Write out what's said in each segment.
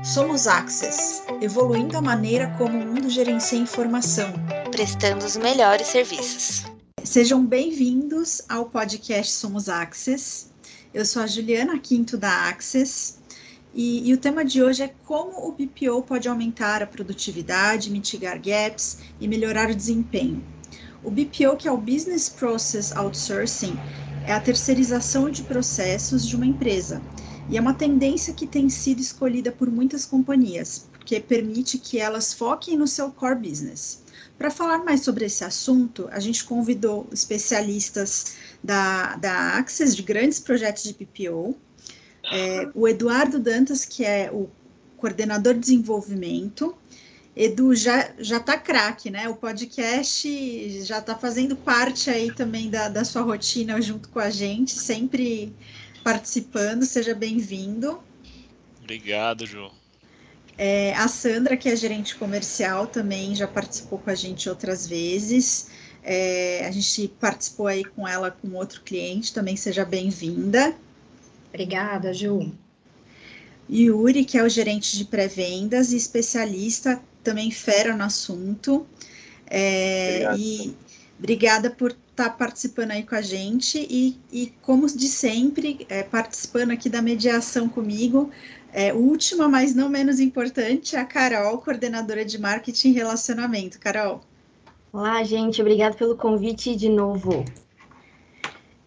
Somos Access, evoluindo a maneira como o mundo gerencia informação, prestando os melhores serviços. Sejam bem-vindos ao podcast Somos Access. Eu sou a Juliana Quinto da Access e, e, o tema de hoje é como o BPO pode aumentar a produtividade, mitigar gaps e melhorar o desempenho. O BPO, que é o Business Process Outsourcing, é a terceirização de processos de uma empresa e é uma tendência que tem sido escolhida por muitas companhias, porque permite que elas foquem no seu core business. Para falar mais sobre esse assunto, a gente convidou especialistas da, da Access de grandes projetos de PPO, é, o Eduardo Dantas, que é o coordenador de desenvolvimento. Edu já já tá craque, né? O podcast já está fazendo parte aí também da, da sua rotina junto com a gente, sempre participando. Seja bem-vindo. Obrigado, Ju. É, a Sandra, que é gerente comercial, também já participou com a gente outras vezes. É, a gente participou aí com ela com outro cliente, também seja bem-vinda. Obrigada, Ju. Yuri, que é o gerente de pré-vendas e especialista, também fera no assunto. É, e obrigada por estar tá participando aí com a gente e, e como de sempre, é, participando aqui da mediação comigo, é, última, mas não menos importante, a Carol, coordenadora de marketing e relacionamento. Carol. Olá, gente, obrigada pelo convite de novo.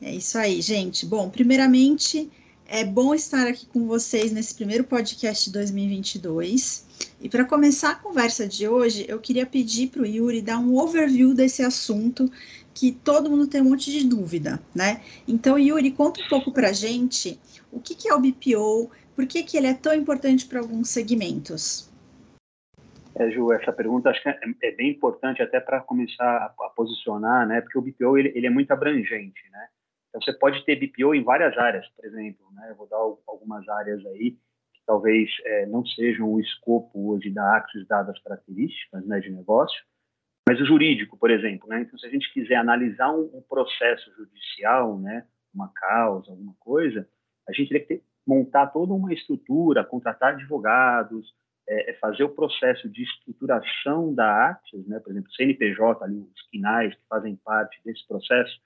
É isso aí, gente. Bom, primeiramente, é bom estar aqui com vocês nesse primeiro podcast de 2022. E para começar a conversa de hoje, eu queria pedir para o Yuri dar um overview desse assunto que todo mundo tem um monte de dúvida, né? Então, Yuri, conta um pouco para a gente o que, que, é o BPO, por que, que ele é tão importante para alguns segmentos. É, Ju, essa pergunta acho que é, é bem importante até para começar a, a, posicionar, né? Porque o BPO ele, ele é muito abrangente, né? Então, você pode ter BPO em várias áreas, por exemplo, né? Eu vou dar algumas áreas aí que talvez é, não sejam o escopo hoje da Axis, dadas as características né, de negócio, mas o jurídico, por exemplo, né? Então, se a gente quiser analisar um, um processo judicial, né? Uma causa, alguma coisa, a gente teria que ter, montar toda uma estrutura, contratar advogados, é, é fazer o processo de estruturação da Axis, né? Por exemplo, CNPJ, ali, os quinais que fazem parte desse processo,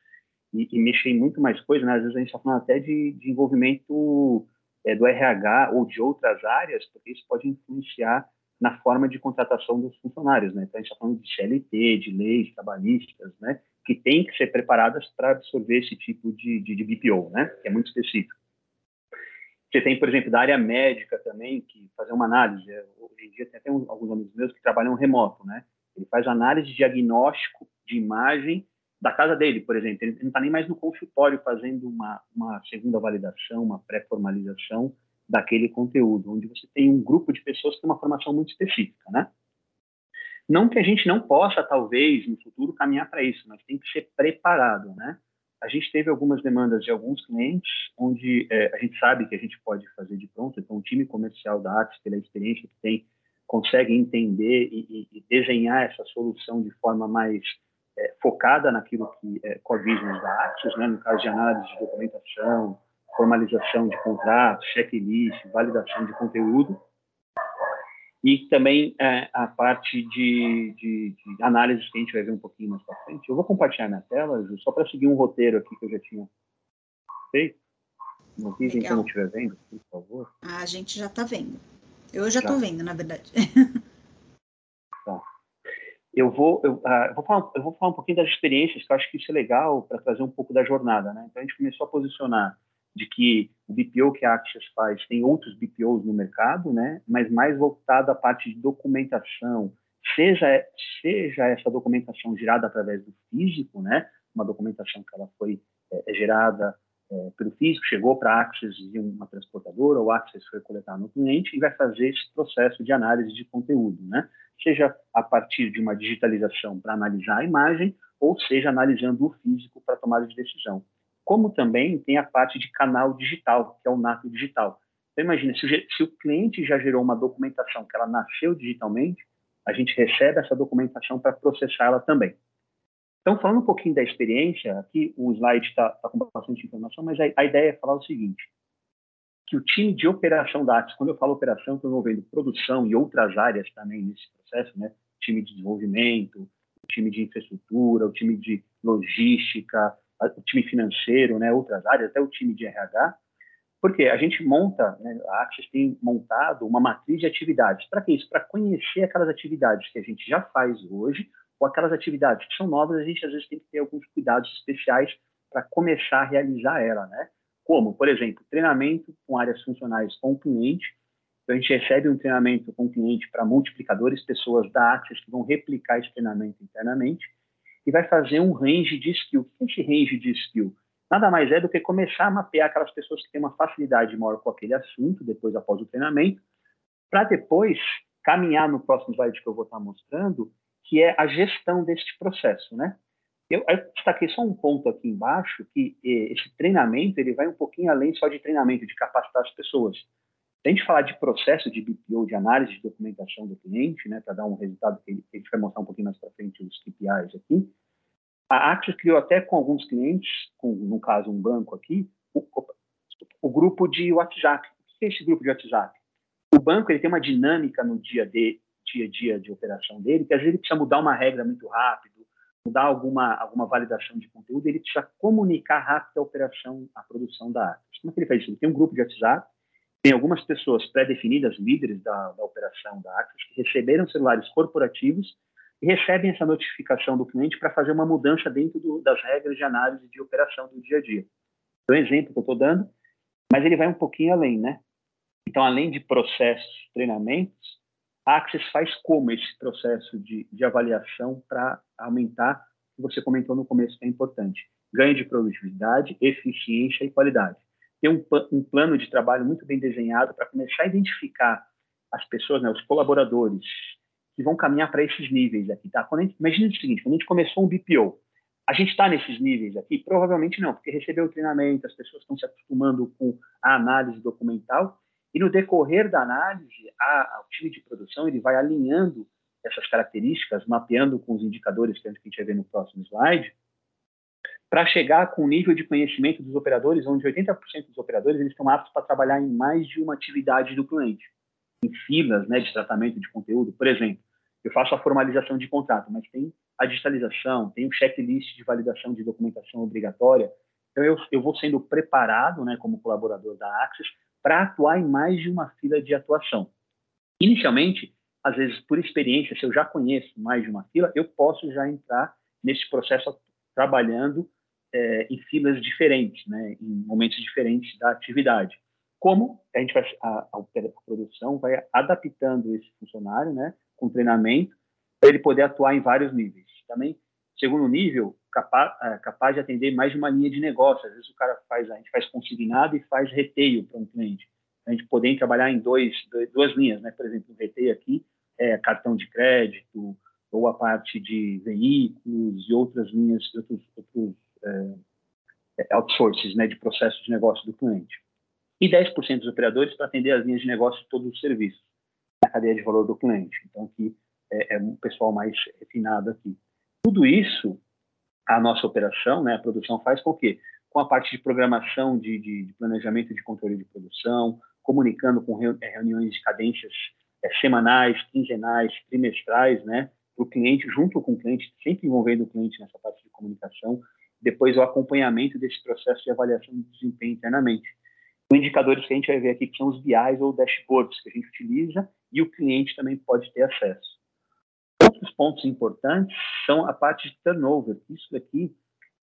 e, e mexer em muito mais coisas, né? Às vezes a gente está falando até de, de envolvimento é, do RH ou de outras áreas, porque isso pode influenciar na forma de contratação dos funcionários, né? Então a gente está falando de CLT, de leis trabalhistas, né? Que têm que ser preparadas para absorver esse tipo de, de, de BPO, né? Que é muito específico. Você tem, por exemplo, da área médica também, que fazer uma análise. É, hoje em dia tem até alguns amigos meus que trabalham remoto, né? Ele faz análise de diagnóstico de imagem da casa dele, por exemplo. Ele não está nem mais no consultório fazendo uma, uma segunda validação, uma pré-formalização daquele conteúdo, onde você tem um grupo de pessoas que tem uma formação muito específica, né? Não que a gente não possa, talvez, no futuro, caminhar para isso, mas tem que ser preparado, né? A gente teve algumas demandas de alguns clientes, onde é, a gente sabe que a gente pode fazer de pronto, então o time comercial da Atos, pela experiência que tem, consegue entender e, e, e desenhar essa solução de forma mais é, focada naquilo que é da Axis, né, no caso de análise de documentação, formalização de contratos, checklist, validação de conteúdo, e também é, a parte de, de, de, análise que a gente vai ver um pouquinho mais para frente. Eu vou compartilhar minha tela, Ju, só para seguir um roteiro aqui que eu já tinha feito. Não avisem quando estiver vendo, por favor. A gente já está vendo. Eu já estou vendo, na verdade. eu vou, eu, uh, vou falar, eu vou falar um pouquinho das experiências, que eu acho que isso é legal para trazer um pouco da jornada, né? Então a gente começou a posicionar de que o BPO que a Axios faz tem outros BPOs no mercado, né? Mas mais voltado à parte de documentação, seja seja essa documentação gerada através do físico, né? Uma documentação que ela foi é, gerada é, pelo físico, chegou para a Axis de uma transportadora, ou a Axis foi coletar no cliente e vai fazer esse processo de análise de conteúdo, né? seja a partir de uma digitalização para analisar a imagem, ou seja, analisando o físico para tomada de decisão. Como também tem a parte de canal digital, que é o nato digital. Então, imagina, se o, se o cliente já gerou uma documentação que ela nasceu digitalmente, a gente recebe essa documentação para processá-la também. Então, falando um pouquinho da experiência, aqui o slide está tá com bastante informação, mas a, a, ideia é falar o seguinte: que o time de operação da Axis, quando eu falo operação, estou envolvendo produção e outras áreas também nesse processo, né? time de desenvolvimento, o time de infraestrutura, o time de logística, o time financeiro, né? outras áreas, até o time de RH, porque a gente monta, né, a Axis tem montado uma matriz de atividades. Para que isso? Para conhecer aquelas atividades que a gente já faz hoje, ou aquelas atividades que são novas, a gente às vezes tem que ter alguns cuidados especiais para começar a realizar ela, né? Como, por exemplo, treinamento com áreas funcionais com o cliente. Então, a gente recebe um treinamento com o cliente para multiplicadores, pessoas da Axis que vão replicar esse treinamento internamente, e vai fazer um range de skill. O que é esse range de skill? nada mais é do que começar a mapear aquelas pessoas que têm uma facilidade maior com aquele assunto, depois após o treinamento, para depois caminhar no próximo slide que eu vou estar mostrando, que é a gestão deste processo, né? Eu, eu destaquei só um ponto aqui embaixo, que esse treinamento ele vai um pouquinho além só de treinamento, de capacitar as pessoas. Se a gente falar de processo de BPO, de análise de documentação do cliente, né, para dar um resultado que, a gente vai mostrar um pouquinho mais para frente os KPIs aqui, a Axis criou até com alguns clientes, com, no caso um banco aqui, o, o, grupo de WhatsApp. O que é esse grupo de WhatsApp? O banco ele tem uma dinâmica no dia, de, dia a dia de operação dele, que às vezes ele precisa mudar uma regra muito rápido, mudar alguma, alguma validação de conteúdo, ele precisa comunicar rápido a operação, a produção da Axis. Como é que ele faz isso? Ele tem um grupo de WhatsApp, tem algumas pessoas pré-definidas, líderes da, da operação da Axis, que receberam celulares corporativos e recebem essa notificação do cliente para fazer uma mudança dentro do, das regras de análise de operação do dia a dia. É um exemplo que eu estou dando, mas ele vai um pouquinho além, né? Então, além de processos, treinamentos, a Access faz como esse processo de, de avaliação para aumentar, que você comentou no começo que é importante, ganho de produtividade, eficiência e qualidade. Ter um, um plano de trabalho muito bem desenhado para começar a identificar as pessoas, né, os colaboradores, que vão caminhar para esses níveis aqui, tá? Quando gente, imagina o seguinte, quando a gente começou um BPO, a gente está nesses níveis aqui? Provavelmente não, porque recebeu o treinamento, as pessoas estão se acostumando com a análise documental, e no decorrer da análise, a, o time de produção ele vai alinhando essas características, mapeando com os indicadores que a gente vai ver no próximo slide, para chegar com o nível de conhecimento dos operadores, onde 80% dos operadores eles estão aptos para trabalhar em mais de uma atividade do cliente, em filas né, de tratamento de conteúdo. Por exemplo, eu faço a formalização de contrato, mas tem a digitalização, tem o checklist de validação de documentação obrigatória. Então, eu, eu vou sendo preparado, né, como colaborador da Axis, para atuar em mais de uma fila de atuação. Inicialmente, às vezes, por experiência, se eu já conheço mais de uma fila, eu posso já entrar nesse processo trabalhando é, em filas diferentes, né, em momentos diferentes da atividade. Como a gente vai, a, a, produção vai adaptando esse funcionário, né, com treinamento, para ele poder atuar em vários níveis. Também, segundo nível, capaz, é, capaz de atender mais de uma linha de negócio. Às vezes o cara faz, a gente faz consignado e faz reteio para um cliente. A gente poder trabalhar em dois, duas linhas, né? Por exemplo, o reteio aqui é cartão de crédito ou a parte de veículos e outras linhas, outros, outros é, é outsources, né? De processo de negócio do cliente. E 10% dos operadores para atender as linhas de negócio de todos os serviços na cadeia de valor do cliente. Então, aqui é, é um pessoal mais refinado aqui. Tudo isso, a nossa operação, né, a produção faz com que, com a parte de programação, de, de, de planejamento de controle de produção, comunicando com é, reuniões de cadências é, semanais, quinzenais, trimestrais, né, para o cliente, junto com o cliente, sempre envolvendo o cliente nessa parte de comunicação, depois o acompanhamento desse processo de avaliação de desempenho internamente. Os indicadores que a gente vai ver aqui que são os BIs ou dashboards que a gente utiliza e o cliente também pode ter acesso. Outros pontos importantes são a parte de turnover. Isso aqui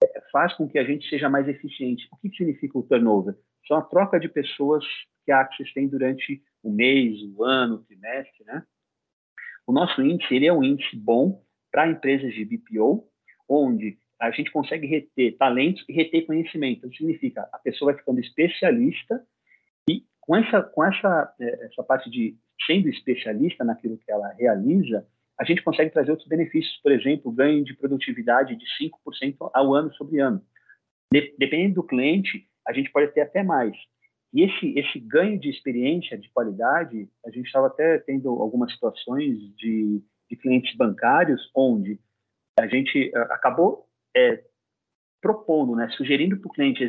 é, faz com que a gente seja mais eficiente. O que significa o turnover? São a troca de pessoas que a Axis tem durante o mês, o ano, o trimestre, né? O nosso índice ele é um índice bom para empresas de BPO, onde a gente consegue reter talentos e reter conhecimento. Isso significa a pessoa vai ficando especialista e com essa com essa é, essa parte de sendo especialista naquilo que ela realiza, a gente consegue trazer outros benefícios, por exemplo, ganho de produtividade de 5% ao ano sobre ano. De, dependendo do cliente, a gente pode ter até mais. E esse, esse ganho de experiência, de qualidade, a gente estava até tendo algumas situações de, de clientes bancários onde a gente uh, acabou é, propondo, né, sugerindo para o cliente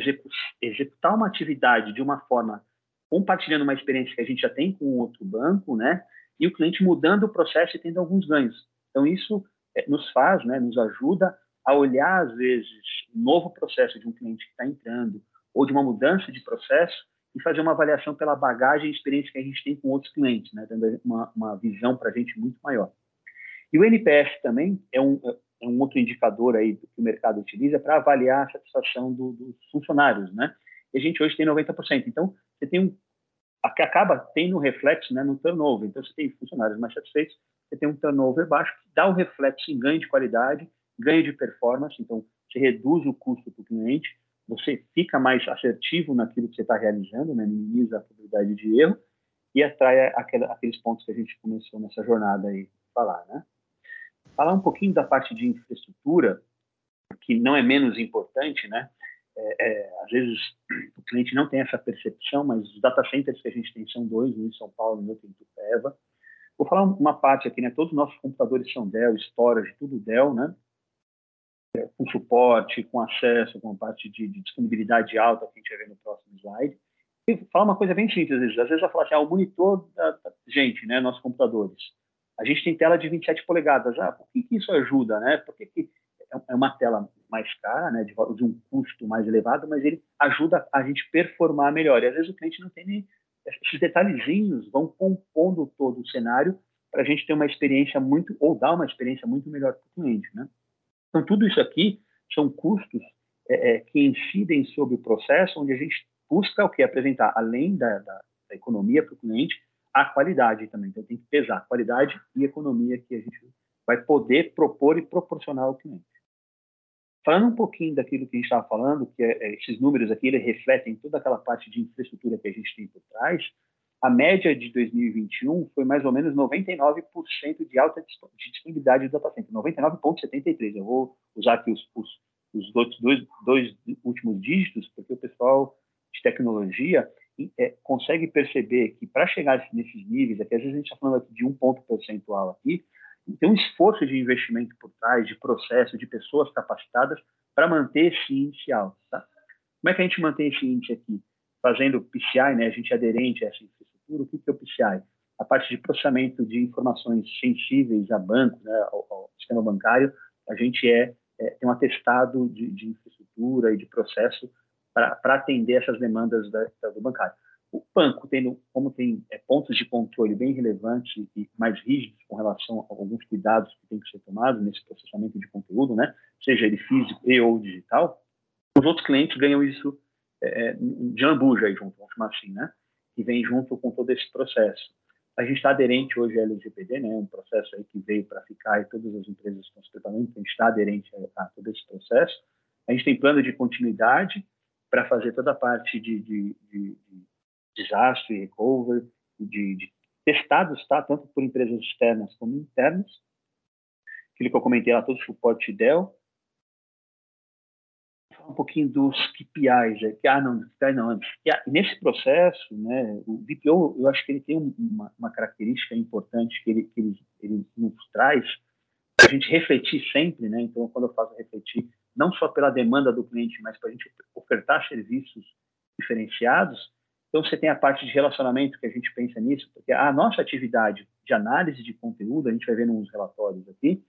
executar uma atividade de uma forma compartilhando uma experiência que a gente já tem com outro banco, né? E o cliente mudando o processo e tendo alguns ganhos. Então, isso é, nos faz, né, nos ajuda a olhar, às vezes, um novo processo de um cliente que está entrando, ou de uma mudança de processo, e fazer uma avaliação pela bagagem e experiência que a gente tem com outros clientes, né, dando uma, uma visão para a gente muito maior. E o NPS também é um, é um outro indicador aí que o mercado utiliza para avaliar a satisfação do, dos funcionários, né? E a gente hoje tem 90%. Então, você tem um que acaba tendo um reflexo né, no turnover. Então, você tem funcionários mais satisfeitos, você tem um turnover baixo, que dá um reflexo em ganho de qualidade, ganho de performance, então você reduz o custo para o cliente, você fica mais assertivo naquilo que você está realizando, né, minimiza a probabilidade de erro e atrai aqueles pontos que a gente começou nessa jornada aí falar, né? Falar um pouquinho da parte de infraestrutura, que não é menos importante, né? É, é, às vezes o cliente não tem essa percepção, mas os data centers que a gente tem são dois, um em São Paulo e outro em Tupéva. Vou falar uma parte aqui, né? Todos os nossos computadores são Dell, storage, tudo Dell, né? É, com suporte, com acesso, com parte de, de, disponibilidade alta que a gente vai ver no próximo slide. E falar uma coisa bem simples, às vezes, às vezes eu falo assim, ah, o monitor da, gente, né? Nossos computadores. A gente tem tela de 27 polegadas. Ah, por que, que isso ajuda, né? Por que, que é uma tela mais cara, né, de, de, um custo mais elevado, mas ele ajuda a gente performar melhor. E às vezes o cliente não tem nem esses detalhezinhos vão compondo todo o cenário para a gente ter uma experiência muito ou dar uma experiência muito melhor para o cliente, né? Então tudo isso aqui são custos é, é, que incidem sobre o processo, onde a gente busca o que apresentar além da, da, da economia para o cliente a qualidade também. Então tem que pesar qualidade e economia que a gente vai poder propor e proporcionar ao cliente. Falando um pouquinho daquilo que a gente estava falando, que é, é, esses números aqui eles refletem toda aquela parte de infraestrutura que a gente tem por trás, a média de 2021 foi mais ou menos 99% de alta de disponibilidade do data center, 99,73. Eu vou usar aqui os, os, os outros dois, dois últimos dígitos, porque o pessoal de tecnologia é, consegue perceber que para chegar nesses níveis, aqui, às vezes a gente está falando aqui de um ponto percentual aqui, tem um esforço de investimento por trás, de processo, de pessoas capacitadas para manter esse índice alto. Tá? Como é que a gente mantém esse índice aqui? Fazendo PCI, né? a gente é aderente a essa infraestrutura. O que é o PCI? A parte de processamento de informações sensíveis a banco, né? ao, ao sistema bancário, a gente é, é tem um atestado de, de infraestrutura e de processo para atender essas demandas da, do bancário. O banco, tendo, como tem é, pontos de controle bem relevantes e mais rígidos com relação a alguns cuidados que têm que ser tomados nesse processamento de conteúdo, né, seja ele físico e ou digital, os outros clientes ganham isso é, é de ambuja aí junto, vamos chamar assim, né, que vem junto com todo esse processo. A gente está aderente hoje à LGPD, né, um processo aí que veio para ficar e todas as empresas estão se preparando, a gente está aderente a, a todo esse processo. A gente tem plano de continuidade para fazer toda a parte de, de, de desastre, recovery, de, de testados, tá? tanto por empresas externas como internas. Aquilo que eu comentei lá, todo o suporte Dell. Um pouquinho dos KPIs, é, ah, não, KPI não, antes. E, nesse processo, né, o VPO, eu acho que ele tem uma, uma característica importante que ele, que ele, ele nos traz, a gente refletir sempre, né? Então, quando eu faço refletir, não só pela demanda do cliente, mas para a gente ofertar serviços diferenciados, então, você tem a parte de relacionamento que a gente pensa nisso, porque a nossa atividade de análise de conteúdo, a gente vai ver nos relatórios aqui,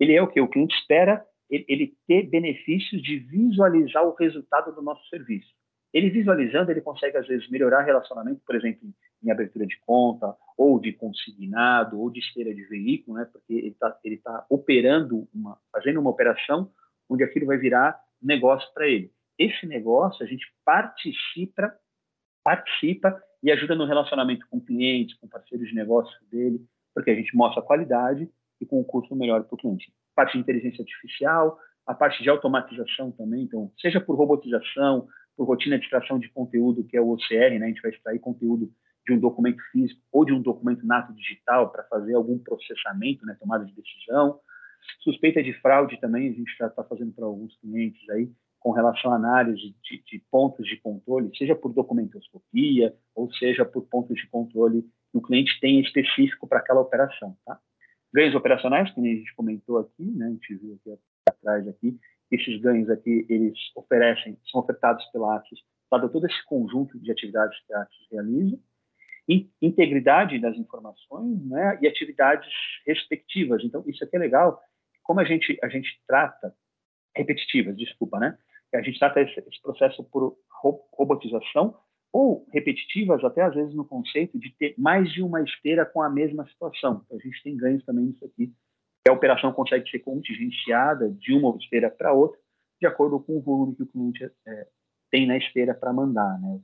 ele é o que? O cliente espera ele ter benefícios de visualizar o resultado do nosso serviço. Ele visualizando, ele consegue, às vezes, melhorar relacionamento, por exemplo, em abertura de conta, ou de consignado, ou de esteira de veículo, né? porque ele está ele tá operando, uma, fazendo uma operação onde aquilo vai virar negócio para ele. Esse negócio, a gente participa participa e ajuda no relacionamento com clientes, com parceiros de negócio dele, porque a gente mostra a qualidade e com um custo melhor para o cliente. Parte de inteligência artificial, a parte de automatização também, então, seja por robotização, por rotina de extração de conteúdo, que é o OCR, né? a gente vai extrair conteúdo de um documento físico ou de um documento nato digital para fazer algum processamento, né? tomada de decisão. Suspeita de fraude também, a gente está fazendo para alguns clientes aí, com relação à análise de, de, pontos de controle, seja por documentoscopia ou seja por pontos de controle que o cliente tem específico para aquela operação. Tá? Ganhos operacionais, que a gente comentou aqui, né, a gente viu aqui atrás aqui, esses ganhos aqui, eles oferecem, são ofertados pela Axis dado todo esse conjunto de atividades que a Axis realiza, integridade das informações né, e atividades respectivas. Então, isso aqui é legal. Como a gente, a gente trata, repetitivas, desculpa, né? A gente trata esse, esse processo por robotização ou repetitivas, até às vezes no conceito de ter mais de uma esteira com a mesma situação. Então, a gente tem ganhos também nisso aqui. A operação consegue ser contingenciada de uma esteira para outra, de acordo com o volume que o cliente é, tem na esteira para mandar. Né?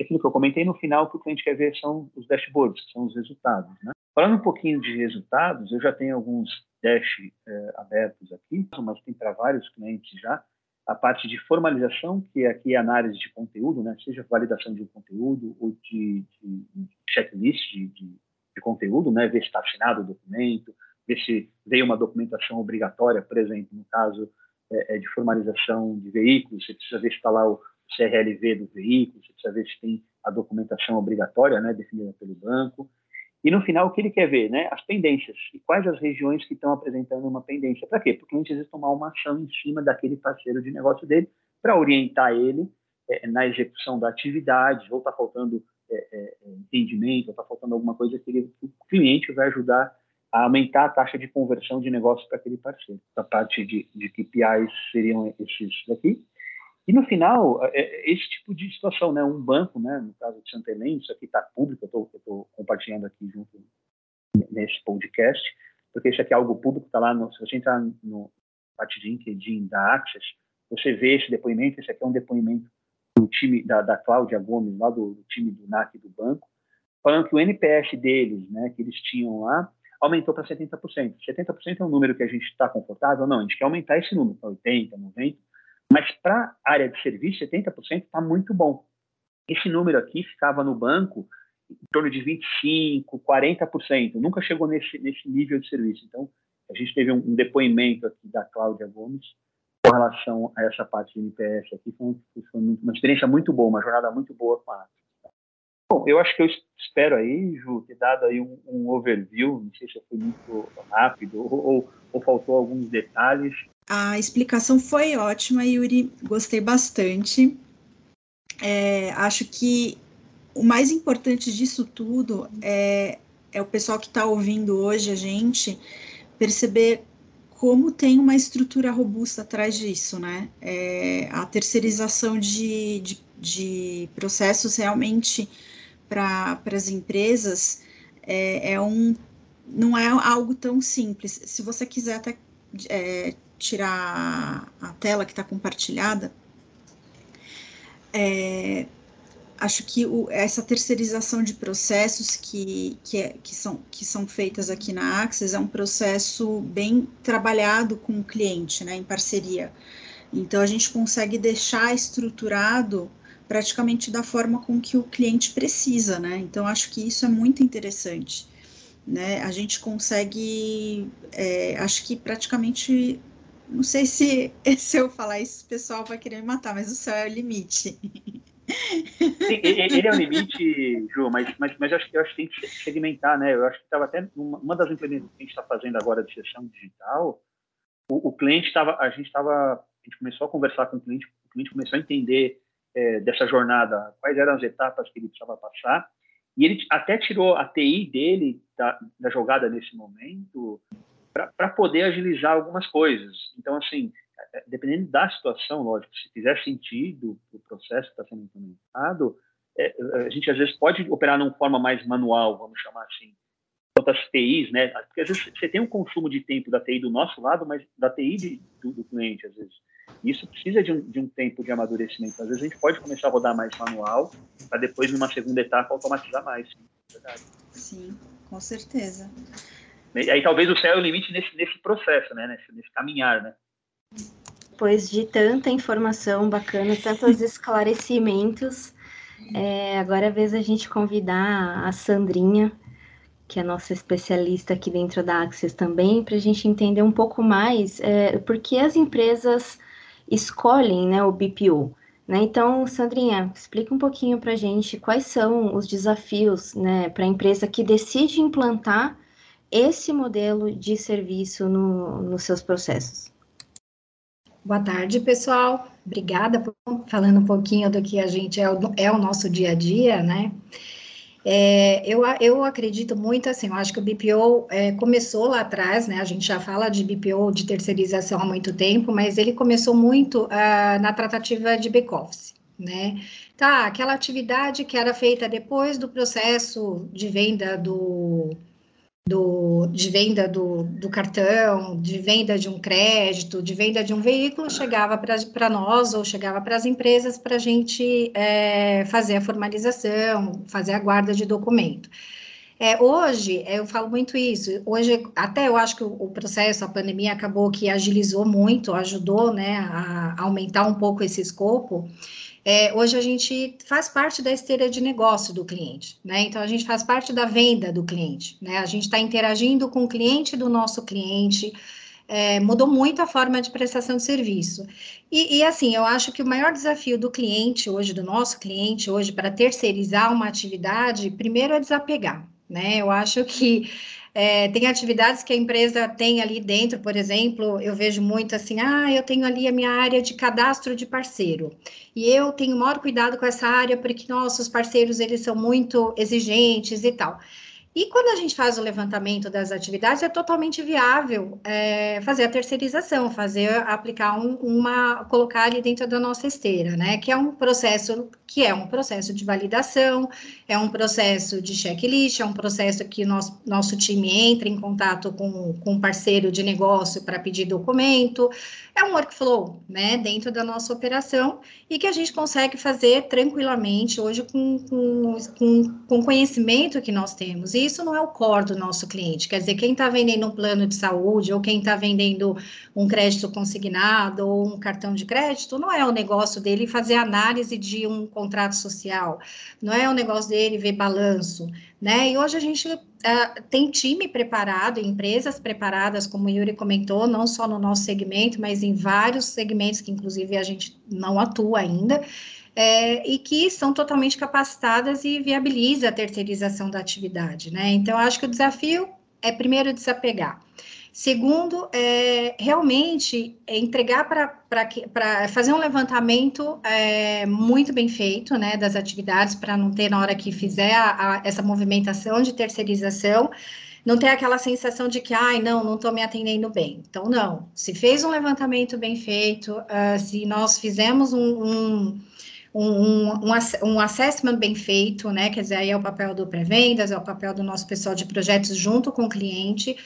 Aquilo que eu comentei no final, o que o cliente quer ver são os dashboards, que são os resultados. Né? Falando um pouquinho de resultados, eu já tenho alguns dash é, abertos aqui, mas tem para vários clientes já. A parte de formalização, que é aqui a análise de conteúdo, né? seja validação de um conteúdo ou de, de, de checklist de, de, de, conteúdo, né? ver se está assinado o documento, ver se veio uma documentação obrigatória, por exemplo, no caso é, é, de formalização de veículos, você precisa ver se está lá o CRLV do veículo, você precisa ver se tem a documentação obrigatória, né, definida pelo banco. E no final, o que ele quer ver? Né? As pendências. E quais as regiões que estão apresentando uma pendência. Para quê? Porque cliente às vezes tomar uma ação em cima daquele parceiro de negócio dele para orientar ele é, na execução da atividade, ou está faltando é, é, entendimento, ou está faltando alguma coisa que, ele, o cliente vai ajudar a aumentar a taxa de conversão de negócio para aquele parceiro. A parte de, de KPIs seriam esses daqui. E no final, é, é esse tipo de situação, né? Um banco, né? No caso de Santa Helena, isso aqui está público, eu estou compartilhando aqui junto nesse podcast, porque isso aqui é algo público, está lá, no, se você entrar no parte de LinkedIn da Access, você vê esse depoimento, esse aqui é um depoimento do time da, da Cláudia Gomes, lá do, do time do NAC do banco, falando que o NPS deles, né, que eles tinham lá, aumentou para 70%. 70% é um número que a gente está confortável? Não, a gente quer aumentar esse número para 80%, 90%, mas para a área de serviço, 70% está muito bom. Esse número aqui ficava no banco em torno de 25%, 40%, nunca chegou nesse, nesse nível de serviço. Então, a gente teve um, um depoimento aqui da Cláudia Gomes com relação a essa parte de NPS aqui, foi, foi uma experiência muito boa, uma jornada muito boa com a Bom, eu acho que eu espero aí, Ju, ter dado aí um, um overview, não sei se foi muito rápido ou, ou, ou, faltou alguns detalhes. A explicação foi ótima, Yuri, gostei bastante. É, acho que o mais importante disso tudo é, é o pessoal que está ouvindo hoje a gente perceber como tem uma estrutura robusta atrás disso, né? É, a terceirização de, de, de processos realmente para as empresas é, é, um não é algo tão simples. Se você quiser até é, tirar a tela que está compartilhada, é, acho que o, essa terceirização de processos que, que, é, que, são, que são feitas aqui na Axis é um processo bem trabalhado com o cliente, né, em parceria. Então, a gente consegue deixar estruturado praticamente da forma com que o cliente precisa, né? Então, acho que isso é muito interessante, né? A gente consegue, é, acho que praticamente, não sei se, se eu falar isso, o pessoal vai querer me matar, mas o céu é o limite. Sim, ele é o limite, Ju, mas, mas, mas eu, acho, eu acho que tem que segmentar, né? Eu acho que estava até uma, uma das implementações que a gente está fazendo agora de sessão digital, o, o cliente estava, a gente estava, a gente começou a conversar com o cliente, o cliente começou a entender é, dessa jornada, quais eram as etapas que ele precisava passar. E ele até tirou a TI dele da, da jogada nesse momento para poder agilizar algumas coisas. Então, assim, é, dependendo da situação, lógico, se fizer sentido o processo que está sendo implementado, é, a gente às vezes pode operar de uma forma mais manual, vamos chamar assim, quanto às TIs, né? Porque às vezes você tem um consumo de tempo da TI do nosso lado, mas da TI de, do, do cliente, às vezes. Isso precisa de um, de um tempo de amadurecimento. Às vezes a gente pode começar a rodar mais manual, para depois, numa segunda etapa, automatizar mais. Verdade. Sim, com certeza. E aí talvez o céu é o limite nesse, nesse processo, né? Nesse, nesse caminhar, né? Depois de tanta informação bacana, tantos esclarecimentos, é, agora é a vez a gente convidar a Sandrinha, que é a nossa especialista aqui dentro da Axis também, para a gente entender um pouco mais é, por que as empresas escolhem né, o BPO. Né? Então, Sandrinha, explica um pouquinho para a gente quais são os desafios né, para a empresa que decide implantar esse modelo de serviço no, nos seus processos. Boa tarde, pessoal. Obrigada por falando um pouquinho do que a gente é o, é o nosso dia a dia, né? É, eu, eu acredito muito assim, eu acho que o BPO é, começou lá atrás, né? A gente já fala de BPO de terceirização há muito tempo, mas ele começou muito uh, na tratativa de back-office, né? Tá, aquela atividade que era feita depois do processo de venda do, do, de venda do, do, cartão, de venda de um crédito, de venda de um veículo, chegava para nós ou chegava para as empresas para a gente é, fazer a formalização, fazer a guarda de documento. É, hoje, eu falo muito isso, hoje, até eu acho que o, o processo, a pandemia acabou que agilizou muito, ajudou, né, a aumentar um pouco esse escopo, é, hoje a gente faz parte da esteira de negócio do cliente, né? Então a gente faz parte da venda do cliente, né? A gente está interagindo com o cliente do nosso cliente. É, mudou muito a forma de prestação de serviço. E, e, assim, eu acho que o maior desafio do cliente hoje, do nosso cliente hoje, para terceirizar uma atividade, primeiro é desapegar, né? Eu acho que é, tem atividades que a empresa tem ali dentro, por exemplo, eu vejo muito assim, ah, eu tenho ali a minha área de cadastro de parceiro, e eu tenho maior cuidado com essa área porque nossos parceiros, eles são muito exigentes e tal. E quando a gente faz o levantamento das atividades, é totalmente viável é, fazer a terceirização, fazer, aplicar um, uma, colocar ali dentro da nossa esteira, né? Que é um processo, que é um processo de validação, é um processo de checklist, é um processo que nosso, nosso time entra em contato com, com um parceiro de negócio para pedir documento, é um workflow, né, dentro da nossa operação e que a gente consegue fazer tranquilamente hoje com, com, com, conhecimento que nós temos. E isso não é o core do nosso cliente, quer dizer, quem está vendendo um plano de saúde ou quem está vendendo um crédito consignado ou um cartão de crédito, não é o negócio dele fazer análise de um contrato social, não é o negócio dele ver balanço, né? E hoje a gente uh, tem time preparado, empresas preparadas, como o Yuri comentou, não só no nosso segmento, mas em vários segmentos que, inclusive, a gente não atua ainda, é, e que são totalmente capacitadas e viabiliza a terceirização da atividade, né? Então, acho que o desafio é primeiro desapegar. Segundo, é, realmente é entregar para fazer um levantamento é, muito bem feito né, das atividades, para não ter, na hora que fizer a, a, essa movimentação de terceirização, não ter aquela sensação de que, ai, não, não estou me atendendo bem. Então, não. Se fez um levantamento bem feito, uh, se nós fizemos um, um um, um, um assessment bem feito, né? Quer dizer, aí é o papel do pré-vendas, é o papel do nosso pessoal de projetos junto com o cliente,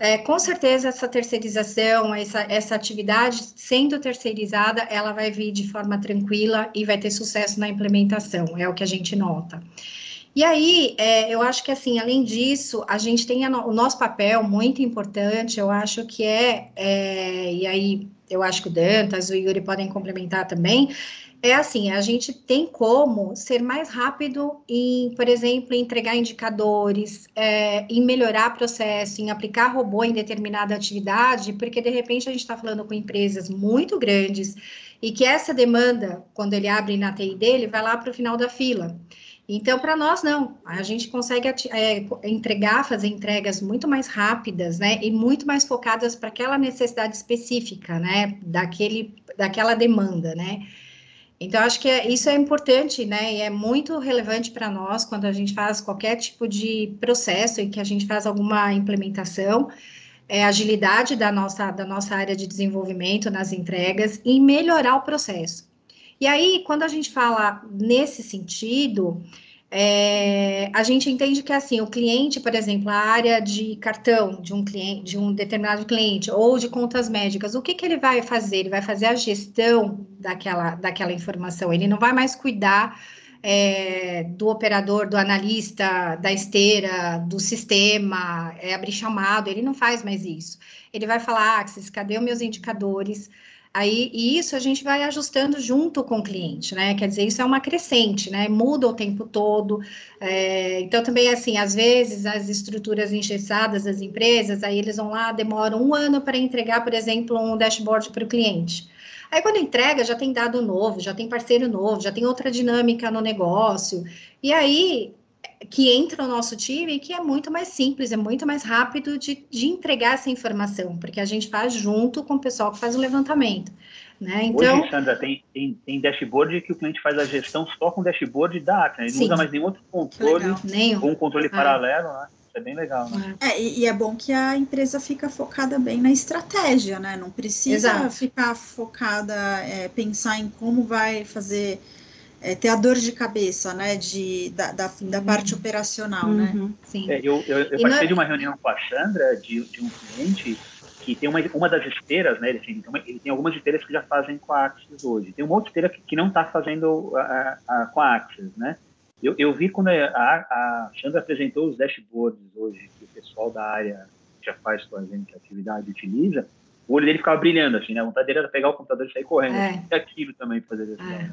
é, com certeza, essa terceirização, essa, essa atividade sendo terceirizada, ela vai vir de forma tranquila e vai ter sucesso na implementação, é o que a gente nota. E aí, é, eu acho que, assim, além disso, a gente tem a, o nosso papel muito importante, eu acho que é, é, e aí eu acho que o Dantas, o Yuri podem complementar também, é assim, a gente tem como ser mais rápido em, por exemplo, entregar indicadores, é, em melhorar processo, em aplicar robô em determinada atividade, porque de repente a gente está falando com empresas muito grandes e que essa demanda, quando ele abre na TI dele, vai lá para o final da fila. Então, para nós, não. A gente consegue é, entregar, fazer entregas muito mais rápidas, né? E muito mais focadas para aquela necessidade específica, né? Daquele, daquela demanda, né? Então, acho que é, isso é importante, né? E é muito relevante para nós quando a gente faz qualquer tipo de processo em que a gente faz alguma implementação, é, agilidade da nossa, da nossa área de desenvolvimento nas entregas e melhorar o processo. E aí, quando a gente fala nesse sentido, é, a gente entende que assim, o cliente, por exemplo, a área de cartão de um cliente, de um determinado cliente, ou de contas médicas, o que, que ele vai fazer? Ele vai fazer a gestão daquela, daquela informação, ele não vai mais cuidar é, do operador, do analista, da esteira, do sistema, é, abrir chamado, ele não faz mais isso. Ele vai falar, Axis, cadê os meus indicadores? Aí, e isso a gente vai ajustando junto com o cliente, né? Quer dizer, isso é uma crescente, né? Muda o tempo todo. É, então, também, assim, às vezes, as estruturas engessadas das empresas, aí eles vão lá, demoram um ano para entregar, por exemplo, um dashboard para o cliente. Aí, quando entrega, já tem dado novo, já tem parceiro novo, já tem outra dinâmica no negócio. E aí, que entra no nosso time que é muito mais simples, é muito mais rápido de, de entregar essa informação, porque a gente faz junto com o pessoal que faz o levantamento. Né? Então, Hoje, Sandra, tem, tem, tem dashboard que o cliente faz a gestão só com dashboard da Acre, ele não usa mais nenhum outro controle, nenhum. ou um controle ah. paralelo, né? Isso é bem legal, né? É, e, e, é bom que a empresa fica focada bem na estratégia, né? Não precisa Exato. ficar focada, é, pensar em como vai fazer, é, ter a dor de cabeça, né? De, da, da, da parte operacional, né? uhum. né? Sim. É, eu eu, eu participei de uma reunião com a Sandra, de, de um cliente, que tem uma, uma das esteiras, né? Ele tem, ele tem algumas esteiras que já fazem com a Axis hoje. Tem uma outra esteira que, que não está fazendo a, a, com a Axis, né? Eu, eu vi quando a, a Chandra apresentou os dashboards hoje que o pessoal da área já faz com a gente, a atividade utiliza, o olho dele ficava brilhando, assim, né? A vontade dele era pegar o computador e sair correndo. É. E aquilo também para fazer gestão, é.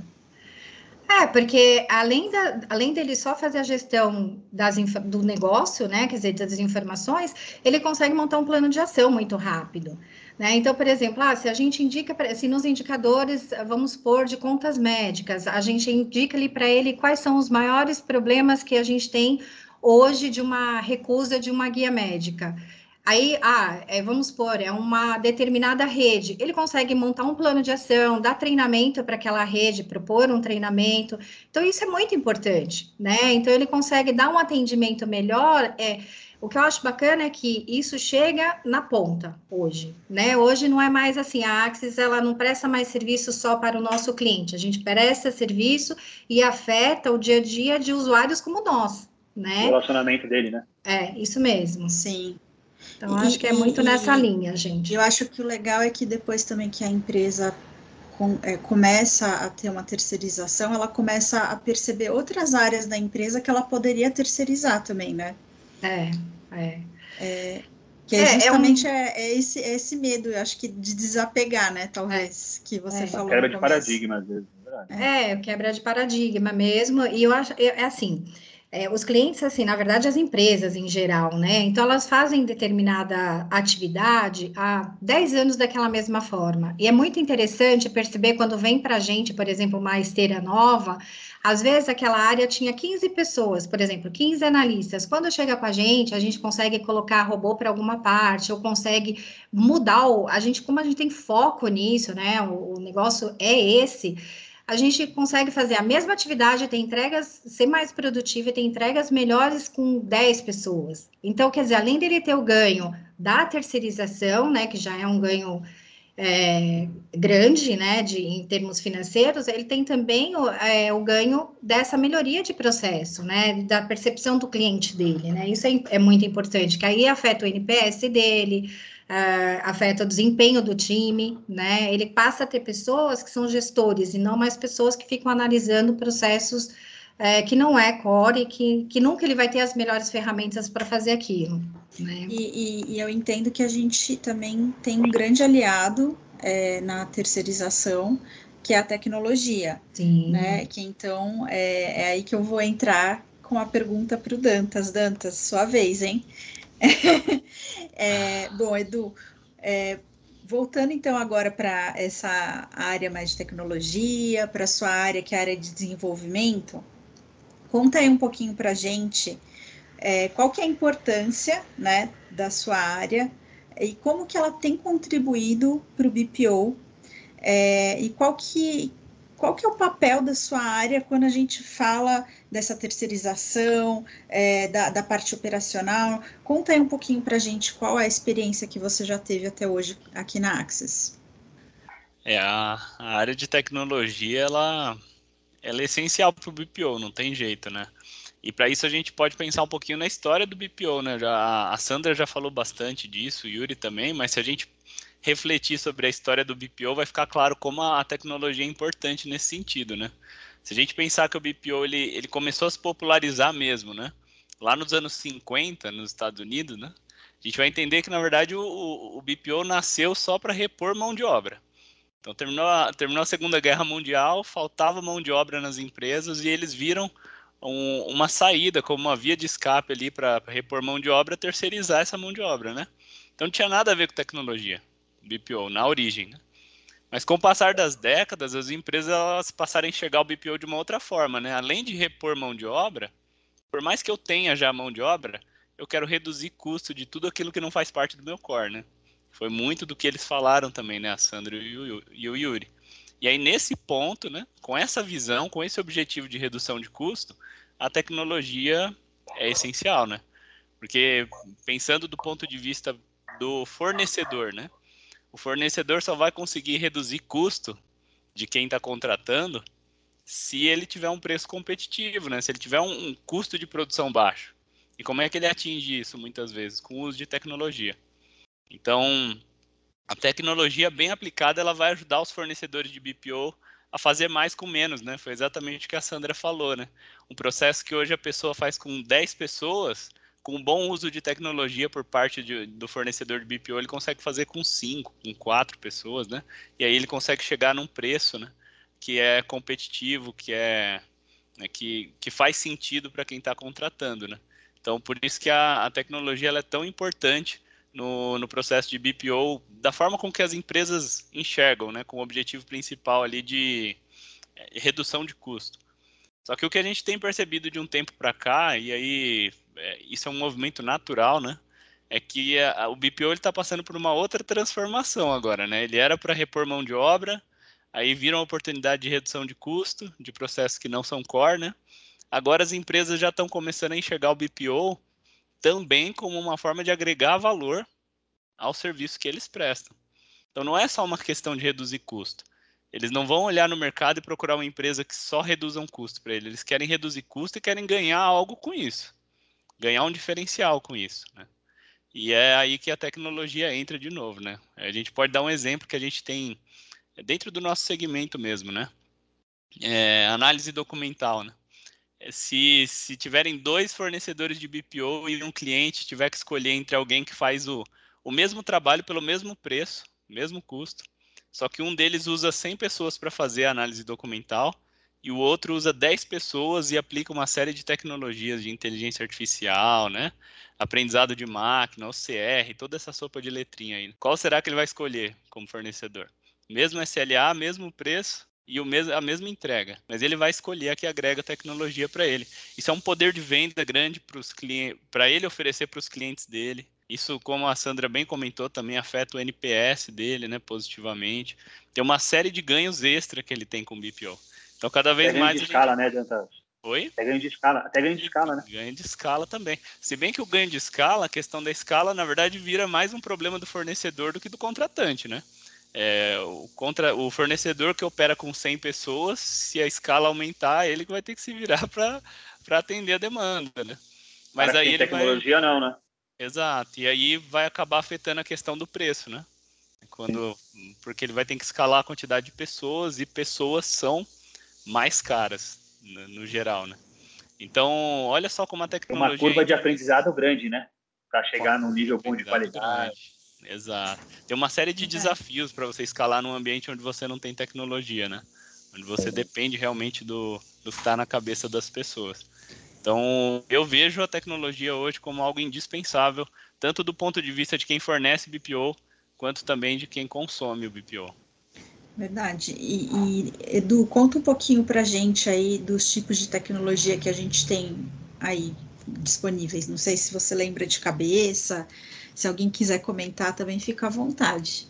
É, porque além, da, além dele só fazer a gestão das, do negócio, né, quer dizer, das informações, ele consegue montar um plano de ação muito rápido. Né? Então, por exemplo, ah, se a gente indica, se nos indicadores, vamos supor, de contas médicas, a gente indica ali para ele quais são os maiores problemas que a gente tem hoje de uma recusa de uma guia médica. Aí, ah, é, vamos supor, é uma determinada rede. Ele consegue montar um plano de ação, dar treinamento para aquela rede, propor um treinamento. Então, isso é muito importante, né? Então, ele consegue dar um atendimento melhor. É, o que eu acho bacana é que isso chega na ponta hoje, né? Hoje não é mais assim, a Axis ela não presta mais serviço só para o nosso cliente, a gente presta serviço e afeta o dia a dia de usuários como nós, né? O relacionamento dele, né? É, isso mesmo. Sim. Então, e, acho que é muito e, nessa linha, gente. Eu acho que o legal é que depois também que a empresa com, é, começa a ter uma terceirização, ela começa a perceber outras áreas da empresa que ela poderia terceirizar também, né? É, é. é que é, justamente é, um... é, é, esse, é esse medo, eu acho que de desapegar, né? Talvez, que você é. falou. Quebra de paradigma, às vezes. É, quebra de paradigma mesmo. E eu acho, é assim, é, os clientes, assim, na verdade, as empresas em geral, né? Então, elas fazem determinada atividade há 10 anos daquela mesma forma. E é muito interessante perceber quando vem para a gente, por exemplo, uma esteira nova, às vezes aquela área tinha 15 pessoas, por exemplo, 15 analistas. Quando chega com a gente, a gente consegue colocar robô para alguma parte, ou consegue mudar o. A gente, como a gente tem foco nisso, né? O, o negócio é esse a gente consegue fazer a mesma atividade, ter entregas, ser mais produtivo e ter entregas melhores com 10 pessoas. Então, quer dizer, além dele ter o ganho da terceirização, né, que já é um ganho é, grande, né, de, em termos financeiros, ele tem também o, é, o, ganho dessa melhoria de processo, né, da percepção do cliente dele, né, isso é, é muito importante, que aí afeta o NPS dele, uh, afeta o desempenho do time, né? Ele passa a ter pessoas que são gestores e não mais pessoas que ficam analisando processos é, que não é core, que, que nunca ele vai ter as melhores ferramentas para fazer aquilo. Né? E, e, e, eu entendo que a gente também tem um grande aliado é, na terceirização, que é a tecnologia. Sim. Né? Que então é, é aí que eu vou entrar com a pergunta para o Dantas. Dantas, sua vez, hein? é, bom, Edu, é, voltando então agora para essa área mais de tecnologia, para sua área que é a área de desenvolvimento, conta aí um pouquinho para a gente é, qual que é a importância né, da sua área e como que ela tem contribuído para o BPO é, e qual que, qual que é o papel da sua área quando a gente fala dessa terceirização, é, da, da, parte operacional? Conta aí um pouquinho para a gente qual é a experiência que você já teve até hoje aqui na Access. É, a, a área de tecnologia, ela, ela é essencial para o BPO, não tem jeito, né? E para isso a gente pode pensar um pouquinho na história do BPO, né? Já, a Sandra já falou bastante disso, o Yuri também, mas se a gente refletir sobre a história do BPO, vai ficar claro como a tecnologia é importante nesse sentido, né? Se a gente pensar que o BPO ele, ele começou a se popularizar mesmo, né? Lá nos anos 50, nos Estados Unidos, né? A gente vai entender que, na verdade, o, o BPO nasceu só para repor mão de obra. Então, terminou a, terminou a Segunda Guerra Mundial, faltava mão de obra nas empresas e eles viram um, uma saída, como uma via de escape ali para repor mão de obra, terceirizar essa mão de obra, né? Então, não tinha nada a ver com tecnologia. BPO na origem. Né? Mas com o passar das décadas, as empresas elas passaram a enxergar o BPO de uma outra forma, né? Além de repor mão de obra, por mais que eu tenha já mão de obra, eu quero reduzir custo de tudo aquilo que não faz parte do meu core, né? Foi muito do que eles falaram também, né, a Sandra e o Yuri. E aí, nesse ponto, né, com essa visão, com esse objetivo de redução de custo, a tecnologia é essencial, né? Porque pensando do ponto de vista do fornecedor, né? O fornecedor só vai conseguir reduzir custo de quem está contratando se ele tiver um preço competitivo, né? Se ele tiver um, um custo de produção baixo. E como é que ele atinge isso muitas vezes? Com o uso de tecnologia. Então, a tecnologia bem aplicada, ela vai ajudar os fornecedores de BPO a fazer mais com menos, né? Foi exatamente o que a Sandra falou, né? Um processo que hoje a pessoa faz com 10 pessoas, com um bom uso de tecnologia por parte de, do fornecedor de BPO, ele consegue fazer com 5, com 4 pessoas, né? E aí ele consegue chegar num preço, né? Que é competitivo, que é né, que, que faz sentido para quem está contratando, né? Então, por isso que a, a tecnologia é tão importante no, no processo de BPO, da forma com que as empresas enxergam, né, com o objetivo principal ali de é, redução de custo. Só que o que a gente tem percebido de um tempo para cá, e aí é, isso é um movimento natural, né, é que a, o BPO está passando por uma outra transformação agora, né? Ele era para repor mão de obra, aí viram a oportunidade de redução de custo, de processos que não são core, né? Agora as empresas já estão começando a enxergar o BPO também como uma forma de agregar valor ao serviço que eles prestam. Então não é só uma questão de reduzir custo. Eles não vão olhar no mercado e procurar uma empresa que só reduza um custo para eles. Eles querem reduzir custo e querem ganhar algo com isso. Ganhar um diferencial com isso. Né? E é aí que a tecnologia entra de novo. Né? A gente pode dar um exemplo que a gente tem dentro do nosso segmento mesmo. Né? É, análise documental. Né? se, se tiverem dois fornecedores de BPO e um cliente tiver que escolher entre alguém que faz o, o mesmo trabalho pelo mesmo preço, mesmo custo, só que um deles usa 100 pessoas para fazer a análise documental e o outro usa 10 pessoas e aplica uma série de tecnologias de inteligência artificial, né? Aprendizado de máquina, OCR, toda essa sopa de letrinha aí. Qual será que ele vai escolher como fornecedor? Mesmo SLA, mesmo preço, e o mesmo, a mesma entrega, mas ele vai escolher a que agrega tecnologia para ele. Isso é um poder de venda grande para ele oferecer para os clientes dele. Isso, como a Sandra bem comentou, também afeta o NPS dele, né, positivamente. Tem uma série de ganhos extra que ele tem com o BPO. Então, cada vez Até mais. Ganho de escala, gente... né, Dantas? Oi? Até ganho de escala, até ganho de escala, né? Ganho de escala também. Se bem que o ganho de escala, a questão da escala, na verdade, vira mais um problema do fornecedor do que do contratante, né? É, o, contra, o fornecedor que opera com 100 pessoas, se a escala aumentar, ele vai ter que se virar para atender a demanda, né? Mas Para aí ele tecnologia vai... não, né? Exato. E aí vai acabar afetando a questão do preço, né? Quando, porque ele vai ter que escalar a quantidade de pessoas e pessoas são mais caras no, no geral, né? Então, olha só como a tecnologia. Uma curva de aprendizado grande, né? Para chegar num nível bom de qualidade. Exato. Tem uma série de desafios para você escalar num ambiente onde você não tem tecnologia, né? Onde você depende realmente do, do que está na cabeça das pessoas. Então, eu vejo a tecnologia hoje como algo indispensável, tanto do ponto de vista de quem fornece BPO, quanto também de quem consome o BPO. Verdade. E, e Edu, conta um pouquinho para a gente aí dos tipos de tecnologia que a gente tem aí disponíveis. Não sei se você lembra de cabeça, se alguém quiser comentar também fica à vontade.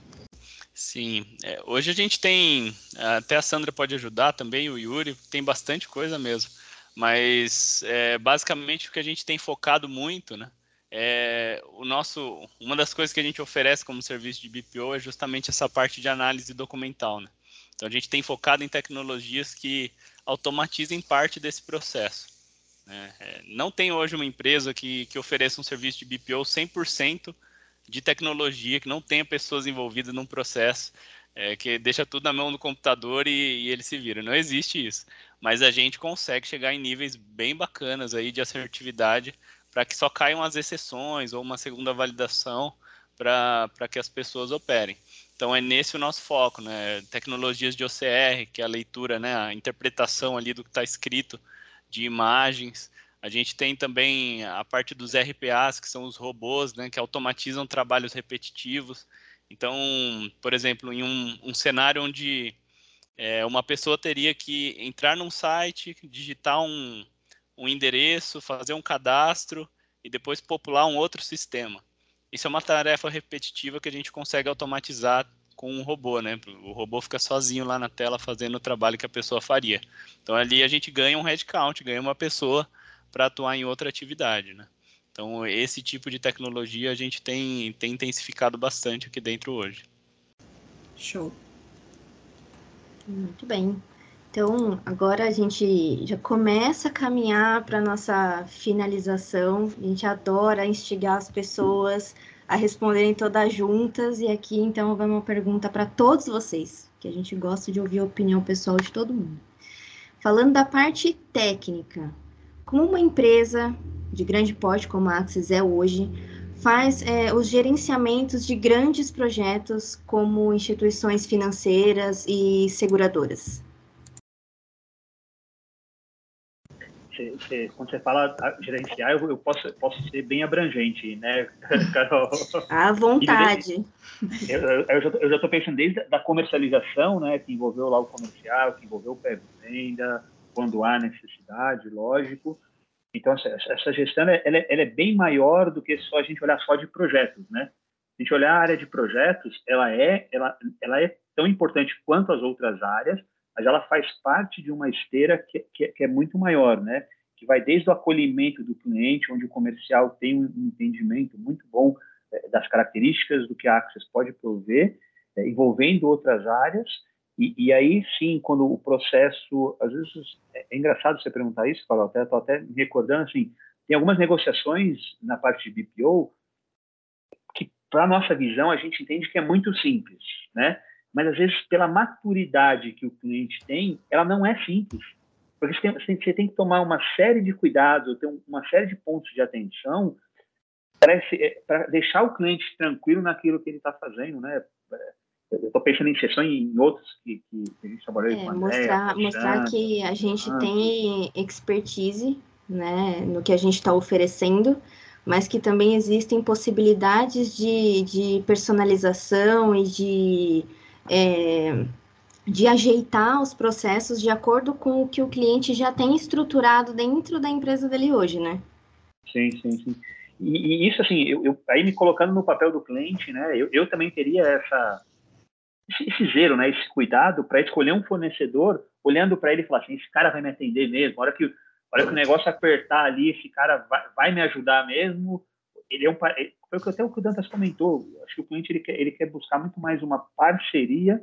Sim, é, hoje a gente tem, até a Sandra pode ajudar também, o Yuri, tem bastante coisa mesmo, mas é, basicamente o que a gente tem focado muito, né, é o nosso, uma das coisas que a gente oferece como serviço de BPO é justamente essa parte de análise documental, né, então a gente tem focado em tecnologias que automatizem parte desse processo. Né? É, não tem hoje uma empresa que, que ofereça um serviço de BPO 100% de tecnologia, que não tenha pessoas envolvidas num processo, é, que deixa tudo na mão do computador e, e ele se vira. Não existe isso. Mas a gente consegue chegar em níveis bem bacanas aí de assertividade para que só caiam as exceções ou uma segunda validação para que as pessoas operem. Então é nesse o nosso foco, né? Tecnologias de OCR, que é a leitura, né? a interpretação ali do que está escrito de imagens. A gente tem também a parte dos RPAs, que são os robôs, né, que automatizam trabalhos repetitivos. Então, por exemplo, em um, um cenário onde é, uma pessoa teria que entrar num site, digitar um, um endereço, fazer um cadastro e depois popular um outro sistema. Isso é uma tarefa repetitiva que a gente consegue automatizar com um robô, né? O robô fica sozinho lá na tela fazendo o trabalho que a pessoa faria. Então ali a gente ganha um headcount, ganha uma pessoa para atuar em outra atividade, né? Então esse tipo de tecnologia a gente tem, tem intensificado bastante aqui dentro hoje. Show. Muito bem. Então, agora a gente já começa a caminhar para nossa finalização. A gente adora instigar as pessoas a responderem todas juntas. E aqui, então, vai uma pergunta para todos vocês, que a gente gosta de ouvir a opinião pessoal de todo mundo. Falando da parte técnica, como uma empresa de grande porte como a Axis é hoje, faz é, os gerenciamentos de grandes projetos como instituições financeiras e seguradoras? Você, você, quando você fala gerenciar, eu, eu, posso, posso ser bem abrangente, né, Carol? À vontade. Eu, eu já estou pensando desde a comercialização, né, que envolveu lá o comercial, que envolveu o pré-venda, quando há necessidade, lógico. Então, essa, essa gestão ela, é, ela, é bem maior do que só a gente olhar só de projetos, né? Se a gente olhar a área de projetos, ela é, ela, ela é tão importante quanto as outras áreas, mas ela faz parte de uma esteira que, que, que, é muito maior, né? Que vai desde o acolhimento do cliente, onde o comercial tem um entendimento muito bom é, das características do que a Access pode prover, é, envolvendo outras áreas, e, e, aí sim, quando o processo, às vezes é, é engraçado você perguntar isso, Paulo, até estou até me recordando assim, tem algumas negociações na parte de BPO que, para nossa visão, a gente entende que é muito simples, né? Mas às vezes pela maturidade que o cliente tem, ela não é simples. Porque você tem, você tem que tomar uma série de cuidados, ter uma série de pontos de atenção para é, deixar o cliente tranquilo naquilo que ele está fazendo, né? Eu estou pensando em sessões em outros que, que, a gente trabalhou é, com a mostrar, Andréia, mostrar que a gente ah, tem expertise né, no que a gente está oferecendo, mas que também existem possibilidades de, de personalização e de é, de ajeitar os processos de acordo com o que o cliente já tem estruturado dentro da empresa dele hoje, né? Sim, sim, sim. E, e isso, assim, eu, eu, aí me colocando no papel do cliente, né, eu, eu também teria essa, esse, esse zelo, né, esse cuidado para escolher um fornecedor, olhando para ele e falar assim, esse cara vai me atender mesmo, a hora que, a hora que o negócio apertar ali, esse cara vai, vai me ajudar mesmo, ele é um, foi até o que o Dantas comentou. Acho que o cliente ele quer, ele quer buscar muito mais uma parceria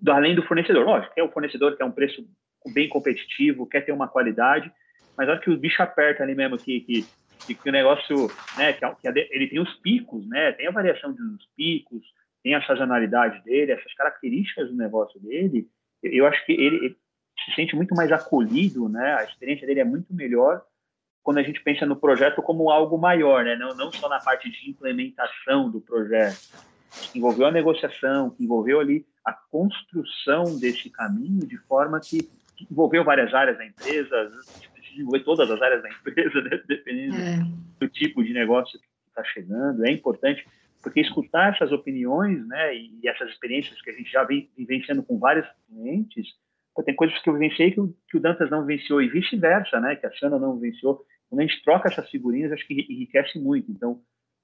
do, além do fornecedor. Lógico, quer o fornecedor quer um preço bem competitivo, quer ter uma qualidade, mas acho que o bicho aperta ali mesmo que, que, que o negócio, né, que, que ele tem os picos, né, tem a variação dos picos, tem a sazonalidade dele, essas características do negócio dele. Eu acho que ele, ele se sente muito mais acolhido, né? A experiência dele é muito melhor quando a gente pensa no projeto como algo maior, né? não, não só na parte de implementação do projeto, que envolveu a negociação, que envolveu ali a construção desse caminho de forma que, que envolveu várias áreas da empresa, envolver todas as áreas da empresa, né? dependendo é. do tipo de negócio que está chegando. É importante, porque escutar essas opiniões né, e essas experiências que a gente já vem vivenciando com vários clientes, tem coisas que eu vivenciei que o, que o Dantas não vivenciou e vice-versa, né? Que a Sana não vivenciou. Quando a gente troca essas figurinhas, acho que enriquece muito. Então,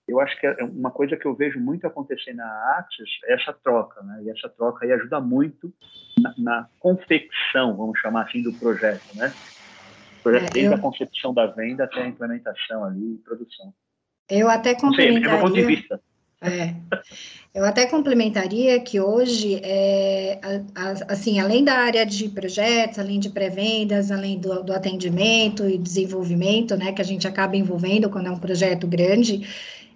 eu acho que é uma coisa que eu vejo muito acontecer na Axis é essa troca, né? E essa troca aí ajuda muito na, na confecção, vamos chamar assim, do projeto, né? Projeto, é, desde eu... a concepção da venda até a implementação ali e produção. Eu até complementaria... Não sei, é meu ponto de vista. É. Eu até complementaria que hoje, é, assim, além da área de projetos, além de pré-vendas, além do, do, atendimento e desenvolvimento, né, que a gente acaba envolvendo quando é um projeto grande,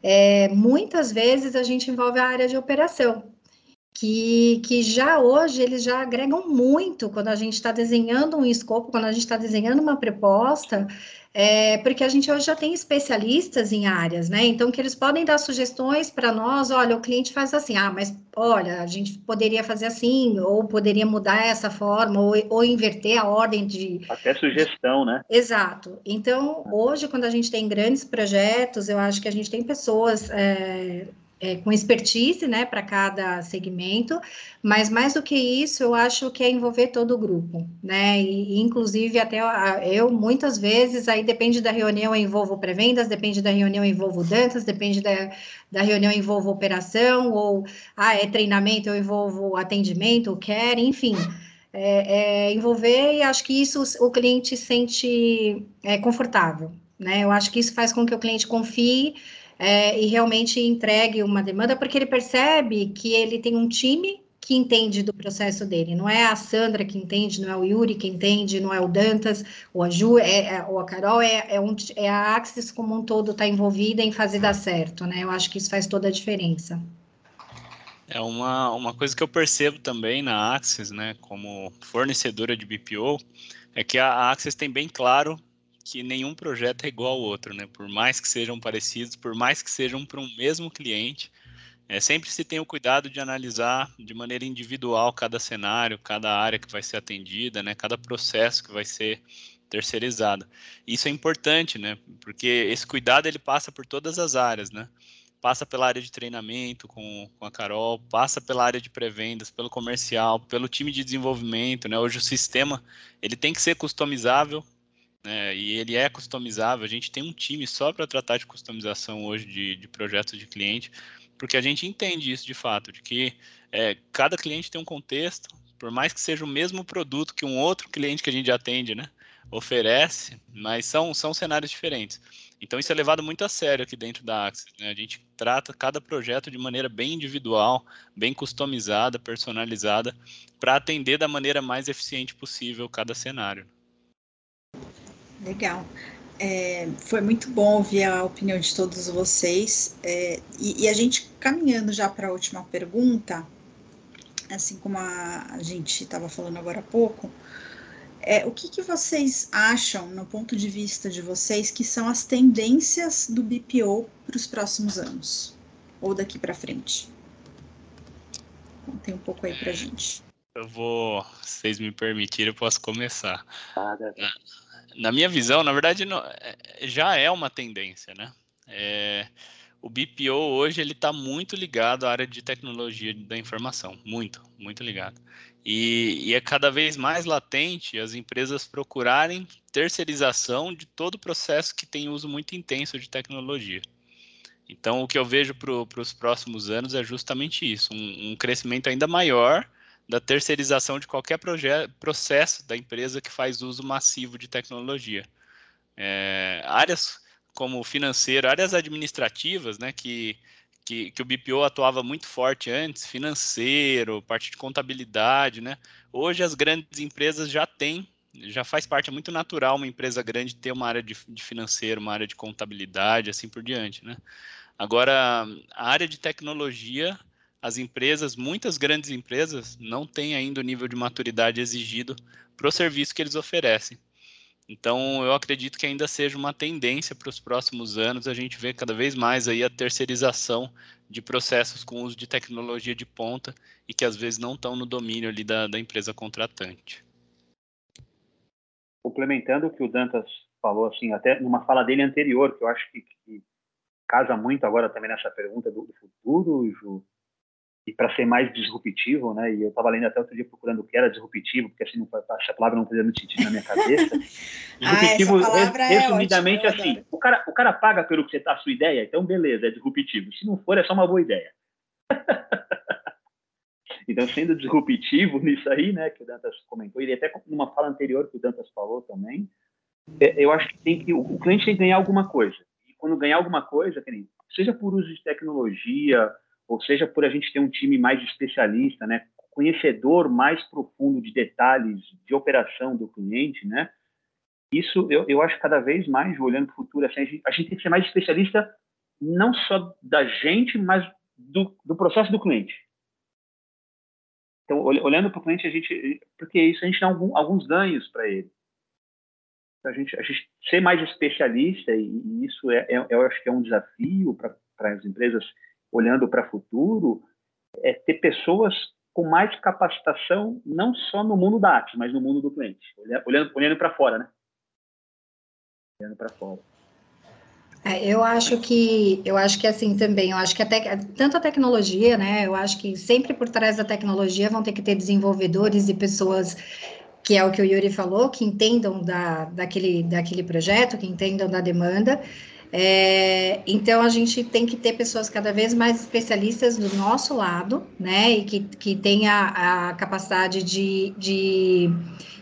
é, muitas vezes a gente envolve a área de operação, que, que já hoje eles já agregam muito quando a gente está desenhando um escopo, quando a gente está desenhando uma proposta, é, porque a gente hoje já tem especialistas em áreas, né? Então, que eles podem dar sugestões para nós, olha, o cliente faz assim, ah, mas olha, a gente poderia fazer assim, ou poderia mudar essa forma, ou, ou inverter a ordem de. Até sugestão, né? Exato. Então, hoje, quando a gente tem grandes projetos, eu acho que a gente tem pessoas. É, é, com expertise, né, para cada segmento, mas mais do que isso, eu acho que é envolver todo o grupo, né, e, e inclusive até eu, muitas vezes, aí depende da reunião, eu envolvo pré-vendas, depende da reunião, eu envolvo dantas, depende da, da reunião, eu envolvo operação, ou, ah, é treinamento, eu envolvo atendimento, quer, enfim, é, é, envolver e acho que isso o cliente sente é, confortável, né, eu acho que isso faz com que o cliente confie é, e realmente entregue uma demanda, porque ele percebe que ele tem um time que entende do processo dele. Não é a Sandra que entende, não é o Yuri que entende, não é o Dantas, ou a Ju, é, é, ou a Carol, é, é, um, é a Axis como um todo está envolvida em fazer dar certo, né? Eu acho que isso faz toda a diferença. É uma, uma coisa que eu percebo também na Axis, né, como fornecedora de BPO, é que a Axis tem bem claro que nenhum projeto é igual ao outro, né? Por mais que sejam parecidos, por mais que sejam para um mesmo cliente, é, sempre se tem o cuidado de analisar de maneira individual cada cenário, cada área que vai ser atendida, né? Cada processo que vai ser terceirizado. Isso é importante, né? Porque esse cuidado ele passa por todas as áreas, né? Passa pela área de treinamento com, com a Carol, passa pela área de pré-vendas, pelo comercial, pelo time de desenvolvimento, né? Hoje o sistema ele tem que ser customizável né, e ele é customizável. A gente tem um time só para tratar de customização hoje de, de, projetos de cliente, porque a gente entende isso de fato, de que é, cada cliente tem um contexto, por mais que seja o mesmo produto que um outro cliente que a gente atende, né, oferece, mas são, são cenários diferentes. Então isso é levado muito a sério aqui dentro da Axis. Né? A gente trata cada projeto de maneira bem individual, bem customizada, personalizada, para atender da maneira mais eficiente possível cada cenário. Legal. É, foi muito bom ouvir a opinião de todos vocês. É, e, e, a gente caminhando já para a última pergunta, assim como a, a gente estava falando agora há pouco, é, o que, que vocês acham, no ponto de vista de vocês, que são as tendências do BPO para os próximos anos? Ou daqui para frente? Contem um pouco aí para gente. Eu vou, se vocês me permitirem, eu posso começar. Ah, na minha visão, na verdade, não, é, já é uma tendência, né? É, o BPO hoje ele está muito ligado à área de tecnologia da informação, muito, muito ligado. E, e, é cada vez mais latente as empresas procurarem terceirização de todo o processo que tem uso muito intenso de tecnologia. Então, o que eu vejo para os próximos anos é justamente isso, um, um crescimento ainda maior da terceirização de qualquer processo da empresa que faz uso massivo de tecnologia. É, áreas como financeiro, áreas administrativas, né, que, que, que, o BPO atuava muito forte antes, financeiro, parte de contabilidade, né, hoje as grandes empresas já têm, já faz parte, é muito natural uma empresa grande ter uma área de, de financeiro, uma área de contabilidade, assim por diante, né. Agora, a área de tecnologia as empresas, muitas grandes empresas, não têm ainda o nível de maturidade exigido para o serviço que eles oferecem. Então, eu acredito que ainda seja uma tendência para os próximos anos a gente ver cada vez mais aí a terceirização de processos com uso de tecnologia de ponta e que às vezes não estão no domínio ali da, da empresa contratante. Complementando o que o Dantas falou, assim, até numa fala dele anterior, que eu acho que, que casa muito agora também nessa pergunta do, do futuro, Ju, e para ser mais disruptivo, né? E eu estava lendo até outro dia procurando o que era disruptivo, porque assim não, essa palavra não fazia muito sentido na minha cabeça. disruptivo, ah, resumidamente é assim, o cara, o cara paga pelo que você tá a sua ideia, então beleza, é disruptivo. Se não for, é só uma boa ideia. então, sendo disruptivo nisso aí, né, que o Dantas comentou, e até numa fala anterior que o Dantas falou também, é, eu acho que tem que o cliente tem que ganhar alguma coisa. E quando ganhar alguma coisa, seja por uso de tecnologia, ou seja por a gente ter um time mais especialista, né, conhecedor mais profundo de detalhes de operação do cliente, né, isso eu, eu acho cada vez mais, olhando para o futuro, assim, a, gente, a, gente, tem que ser mais especialista não só da gente, mas do, do processo do cliente. Então, olhando para o cliente, a gente, porque isso a gente dá algum, alguns ganhos para ele. A gente, a gente ser mais especialista, e, e isso é, é, eu acho que é um desafio para as empresas olhando para o futuro, é ter pessoas com mais capacitação, não só no mundo da arte, mas no mundo do cliente, olhando, olhando para fora, né? Olhando para fora. É, eu acho que eu acho que assim também, eu acho que até tanto a tecnologia, né? Eu acho que sempre por trás da tecnologia vão ter que ter desenvolvedores e pessoas que é o que o Yuri falou, que entendam da, daquele, daquele projeto, que entendam da demanda. É, então, a gente tem que ter pessoas cada vez mais especialistas do nosso lado, né, e que, que tenha a capacidade de, de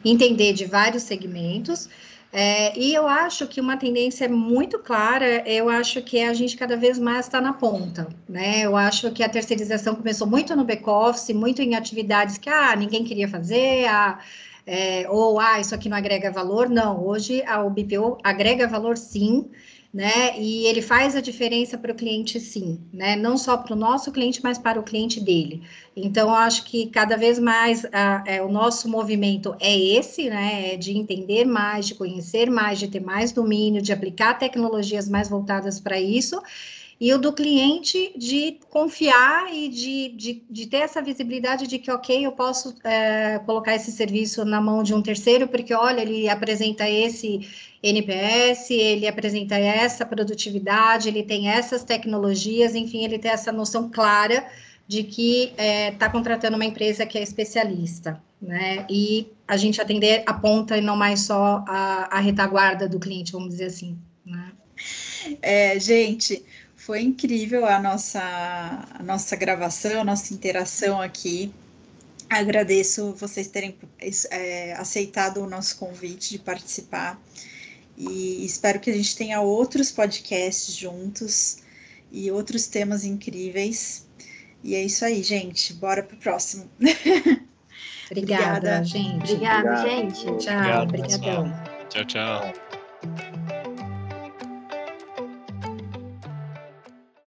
entender de vários segmentos. É, e eu acho que uma tendência muito clara, eu acho que é a gente cada vez mais está na ponta, né? Eu acho que a terceirização começou muito no back-office, muito em atividades que ah, ninguém queria fazer, ah, é, ou ah, isso aqui não agrega valor. Não, hoje a, o BPO agrega valor sim, né? E ele faz a diferença para o cliente sim, né? Não só para o nosso cliente, mas para o cliente dele. Então, acho que cada vez mais a, é, o nosso movimento é esse, né? É de entender mais, de conhecer mais, de ter mais domínio, de aplicar tecnologias mais voltadas para isso e o do cliente de confiar e de, de, de ter essa visibilidade de que, ok, eu posso é, colocar esse serviço na mão de um terceiro, porque, olha, ele apresenta esse NPS, ele apresenta essa produtividade, ele tem essas tecnologias, enfim, ele tem essa noção clara de que está é, tá contratando uma empresa que é especialista, né? E a gente atender a ponta e não mais só a, a retaguarda do cliente, vamos dizer assim, né? É, gente, foi incrível a nossa, a nossa gravação, a nossa interação aqui. Agradeço vocês terem é, aceitado o nosso convite de participar e espero que a gente tenha outros podcasts juntos e outros temas incríveis. E é isso aí, gente. Bora pro próximo. Obrigada, Obrigada gente. Obrigada, gente. Tchau. Obrigadão. Tchau, tchau.